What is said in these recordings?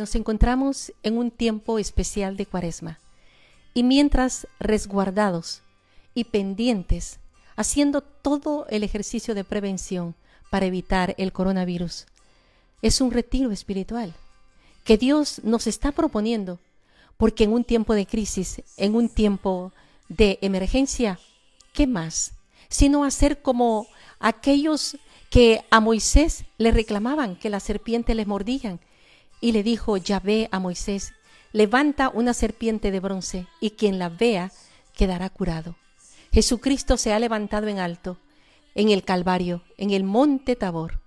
Nos encontramos en un tiempo especial de cuaresma y mientras resguardados y pendientes, haciendo todo el ejercicio de prevención para evitar el coronavirus, es un retiro espiritual que Dios nos está proponiendo, porque en un tiempo de crisis, en un tiempo de emergencia, ¿qué más? Sino hacer como aquellos que a Moisés le reclamaban que la serpiente les mordían. Y le dijo Yahvé a Moisés, levanta una serpiente de bronce y quien la vea quedará curado. Jesucristo se ha levantado en alto, en el Calvario, en el monte Tabor.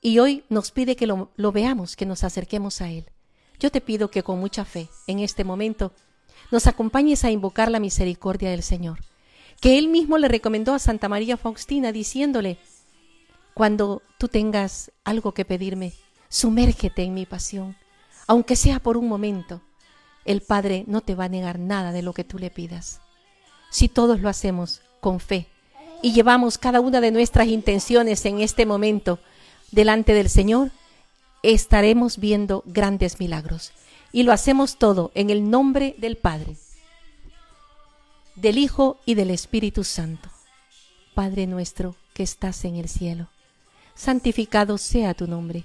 Y hoy nos pide que lo, lo veamos, que nos acerquemos a Él. Yo te pido que con mucha fe, en este momento, nos acompañes a invocar la misericordia del Señor, que Él mismo le recomendó a Santa María Faustina diciéndole, cuando tú tengas algo que pedirme, sumérgete en mi pasión, aunque sea por un momento. El Padre no te va a negar nada de lo que tú le pidas. Si todos lo hacemos con fe y llevamos cada una de nuestras intenciones en este momento delante del Señor, estaremos viendo grandes milagros. Y lo hacemos todo en el nombre del Padre, del Hijo y del Espíritu Santo. Padre nuestro que estás en el cielo santificado sea tu nombre.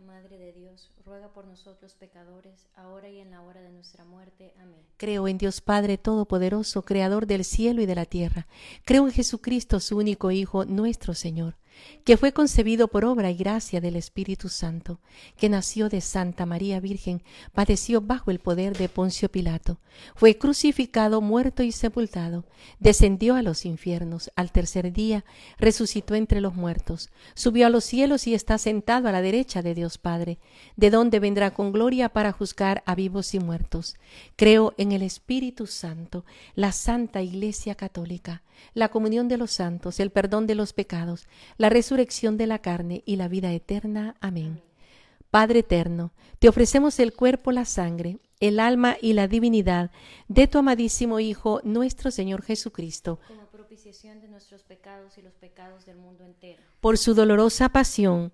Madre de Dios, ruega por nosotros pecadores, ahora y en la hora de nuestra muerte. Amén. Creo en Dios Padre Todopoderoso, Creador del cielo y de la tierra. Creo en Jesucristo, su único Hijo, nuestro Señor que fue concebido por obra y gracia del Espíritu Santo, que nació de Santa María Virgen, padeció bajo el poder de Poncio Pilato, fue crucificado, muerto y sepultado, descendió a los infiernos, al tercer día resucitó entre los muertos, subió a los cielos y está sentado a la derecha de Dios Padre, de donde vendrá con gloria para juzgar a vivos y muertos. Creo en el Espíritu Santo, la Santa Iglesia Católica, la comunión de los santos, el perdón de los pecados, la resurrección de la carne y la vida eterna. Amén. Padre eterno, te ofrecemos el cuerpo, la sangre, el alma y la divinidad de tu amadísimo Hijo, nuestro Señor Jesucristo, como propiciación de nuestros pecados y los pecados del mundo entero. Por su dolorosa pasión,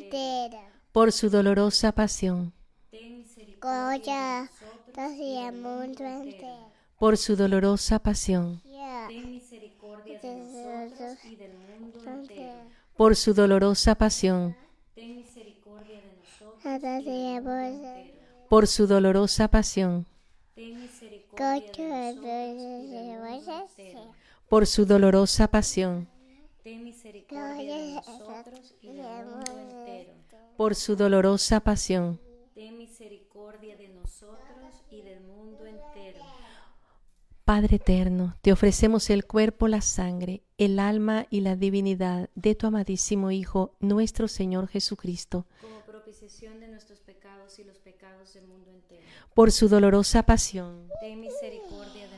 Por su dolorosa pasión, ten misericordia mundo entero. Por su dolorosa pasión, ten misericordia de nosotros y del mundo entero. Por su dolorosa pasión, ten misericordia de nosotros y del mundo entero. Por su dolorosa pasión, ten misericordia de nosotros y del mundo entero. Por su dolorosa pasión, ten misericordia de nosotros y del mundo entero. Por su dolorosa pasión, ten misericordia de nosotros y del mundo entero. Padre eterno, te ofrecemos el cuerpo, la sangre, el alma y la divinidad de tu amadísimo Hijo, nuestro Señor Jesucristo, como propiciación de nuestros pecados y los pecados del mundo entero. por su dolorosa pasión, Ten misericordia de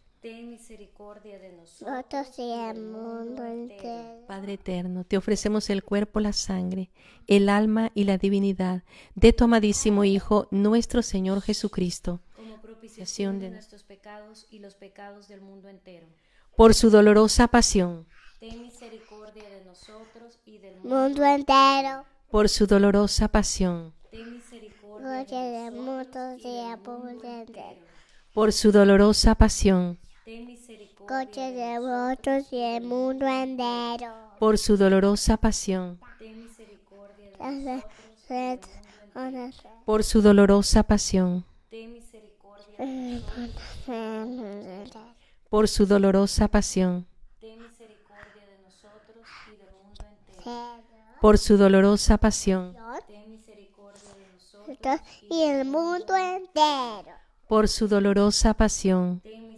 Ten misericordia de nosotros nosotros y el mundo entero. Padre eterno, te ofrecemos el cuerpo, la sangre, el alma y la divinidad de tu amadísimo Hijo, nuestro Señor Jesucristo, como propiciación de nuestros pecados y los pecados del mundo entero. por su dolorosa pasión, Ten misericordia de nosotros y del mundo. Entero. por su dolorosa pasión, Ten misericordia de del mundo y el mundo entero. por su dolorosa pasión, Ten misericordia de vosotros y el mundo entero. por su dolorosa pasión, Ten misericordia de gracias. por su dolorosa pasión, Ten misericordia mundo entero. por su dolorosa pasión, Ten misericordia de nosotros y del mundo entero. Por su dolorosa pasión, Ten misericordia de nosotros Nosotros y el mundo entero. por su dolorosa pasión. Ten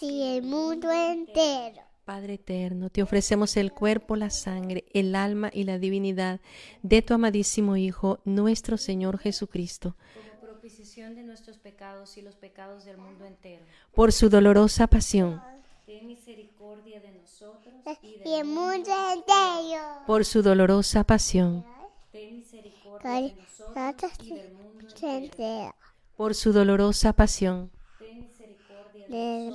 y el mundo entero. Padre eterno, te ofrecemos el cuerpo, la sangre, el alma y la divinidad de tu amadísimo Hijo, nuestro Señor Jesucristo, como propiciación de nuestros pecados y los pecados del mundo entero. por su dolorosa pasión, Ten misericordia de nosotros y Y del el mundo entero. por su dolorosa pasión, Ten misericordia de nosotros y y del mundo el mundo entero. por su dolorosa pasión, Y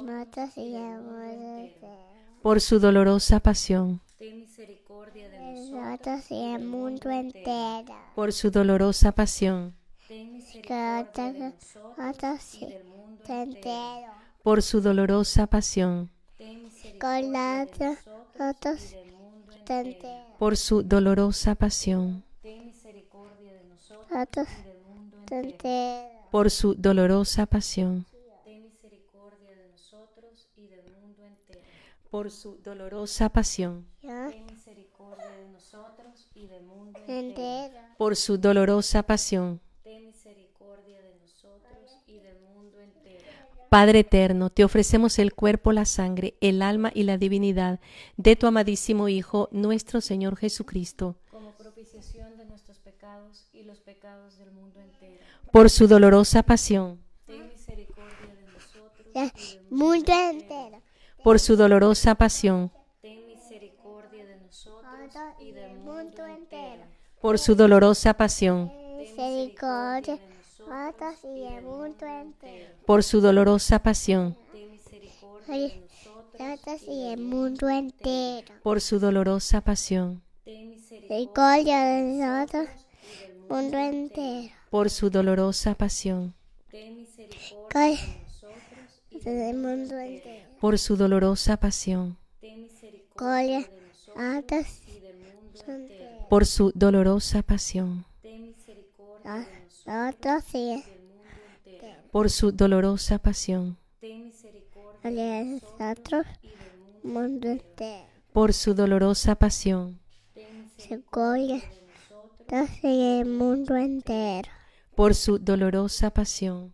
por su dolorosa pasión, Ten misericordia de De nosotros. nosotros y el mundo entero. por su dolorosa pasión, Ten misericordia de Gloria nosotros nosotros y y del mundo el entero. entero. por su dolorosa pasión, Ten misericordia Con la de nosotros nosotros y del mundo y entero. entero. por su dolorosa pasión, Ten misericordia de nosotros Nosotros y del mundo y el entero. entero. por su dolorosa pasión, Ten misericordia de nosotros y del mundo entero. Por su dolorosa pasión, Ten misericordia de nosotros y del mundo entero. por su dolorosa pasión. Ten misericordia de nosotros y del mundo entero. Padre eterno, te ofrecemos el cuerpo, la sangre, el alma y la divinidad de tu amadísimo Hijo, nuestro Señor Jesucristo, Como propiciación de nuestros pecados y los pecados del mundo entero. por su dolorosa pasión, Ten misericordia de nosotros y del mundo entero. Por su dolorosa pasión, Ten misericordia de nosotros y del el mundo entero. por su dolorosa pasión, Misericordia. Y el mundo entero. por su dolorosa pasión, Ten misericordia Oye, de nosotros. Nosotros y el mundo entero. por su dolorosa pasión, Ten misericordia de nosotros y del mundo. mundo entero. por su dolorosa pasión, Ten misericordia Gloria de nosotros y del mundo entero. por su dolorosa pasión, Gloria por su dolorosa pasión, por su dolorosa pasión, mundo. entero. por su dolorosa pasión, y el mundo entero. por su dolorosa pasión,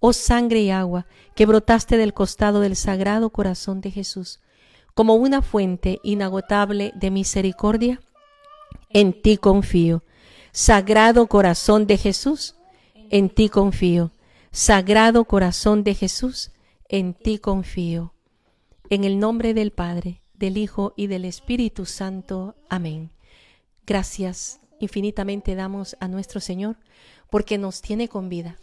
Oh sangre y agua que brotaste del costado del sagrado corazón de Jesús, como una fuente inagotable de misericordia, en ti confío. Sagrado corazón de Jesús, en ti confío. Sagrado corazón de Jesús, en ti confío. En el nombre del Padre, del Hijo y del Espíritu Santo. Amén. Gracias infinitamente damos a nuestro Señor porque nos tiene con vida.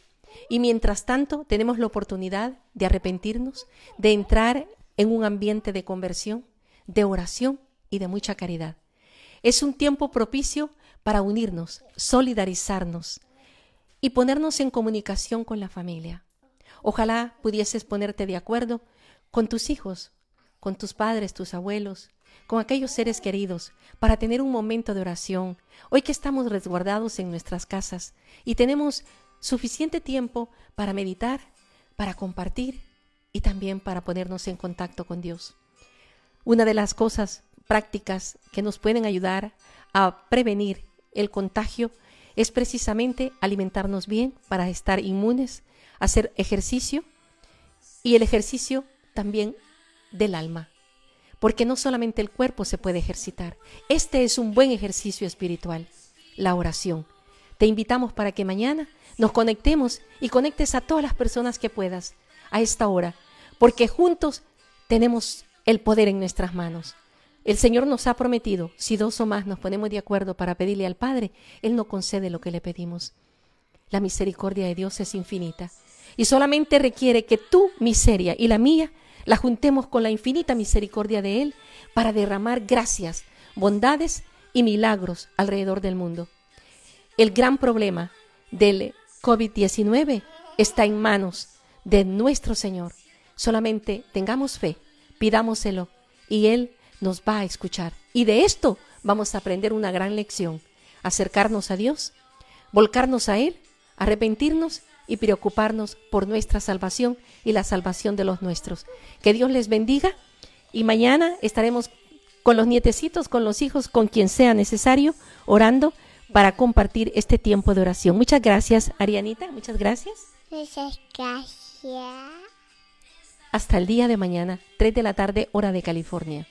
Y mientras tanto tenemos la oportunidad de arrepentirnos, de entrar en un ambiente de conversión, de oración y de mucha caridad. Es un tiempo propicio para unirnos, solidarizarnos y ponernos en comunicación con la familia. Ojalá pudieses ponerte de acuerdo con tus hijos, con tus padres, tus abuelos, con aquellos seres queridos, para tener un momento de oración, hoy que estamos resguardados en nuestras casas y tenemos suficiente tiempo para meditar, para compartir y también para ponernos en contacto con Dios. Una de las cosas prácticas que nos pueden ayudar a prevenir el contagio es precisamente alimentarnos bien para estar inmunes, hacer ejercicio y el ejercicio también del alma porque no solamente el cuerpo se puede ejercitar. Este es un buen ejercicio espiritual, la oración. Te invitamos para que mañana nos conectemos y conectes a todas las personas que puedas a esta hora, porque juntos tenemos el poder en nuestras manos. El Señor nos ha prometido, si dos o más nos ponemos de acuerdo para pedirle al Padre, Él no concede lo que le pedimos. La misericordia de Dios es infinita y solamente requiere que tu miseria y la mía la juntemos con la infinita misericordia de Él para derramar gracias, bondades y milagros alrededor del mundo. El gran problema del COVID-19 está en manos de nuestro Señor. Solamente tengamos fe, pidámoselo y Él nos va a escuchar. Y de esto vamos a aprender una gran lección, acercarnos a Dios, volcarnos a Él, arrepentirnos y preocuparnos por nuestra salvación y la salvación de los nuestros. Que Dios les bendiga y mañana estaremos con los nietecitos, con los hijos, con quien sea necesario, orando para compartir este tiempo de oración. Muchas gracias, Arianita, muchas gracias. Muchas gracias. Hasta el día de mañana, 3 de la tarde, hora de California.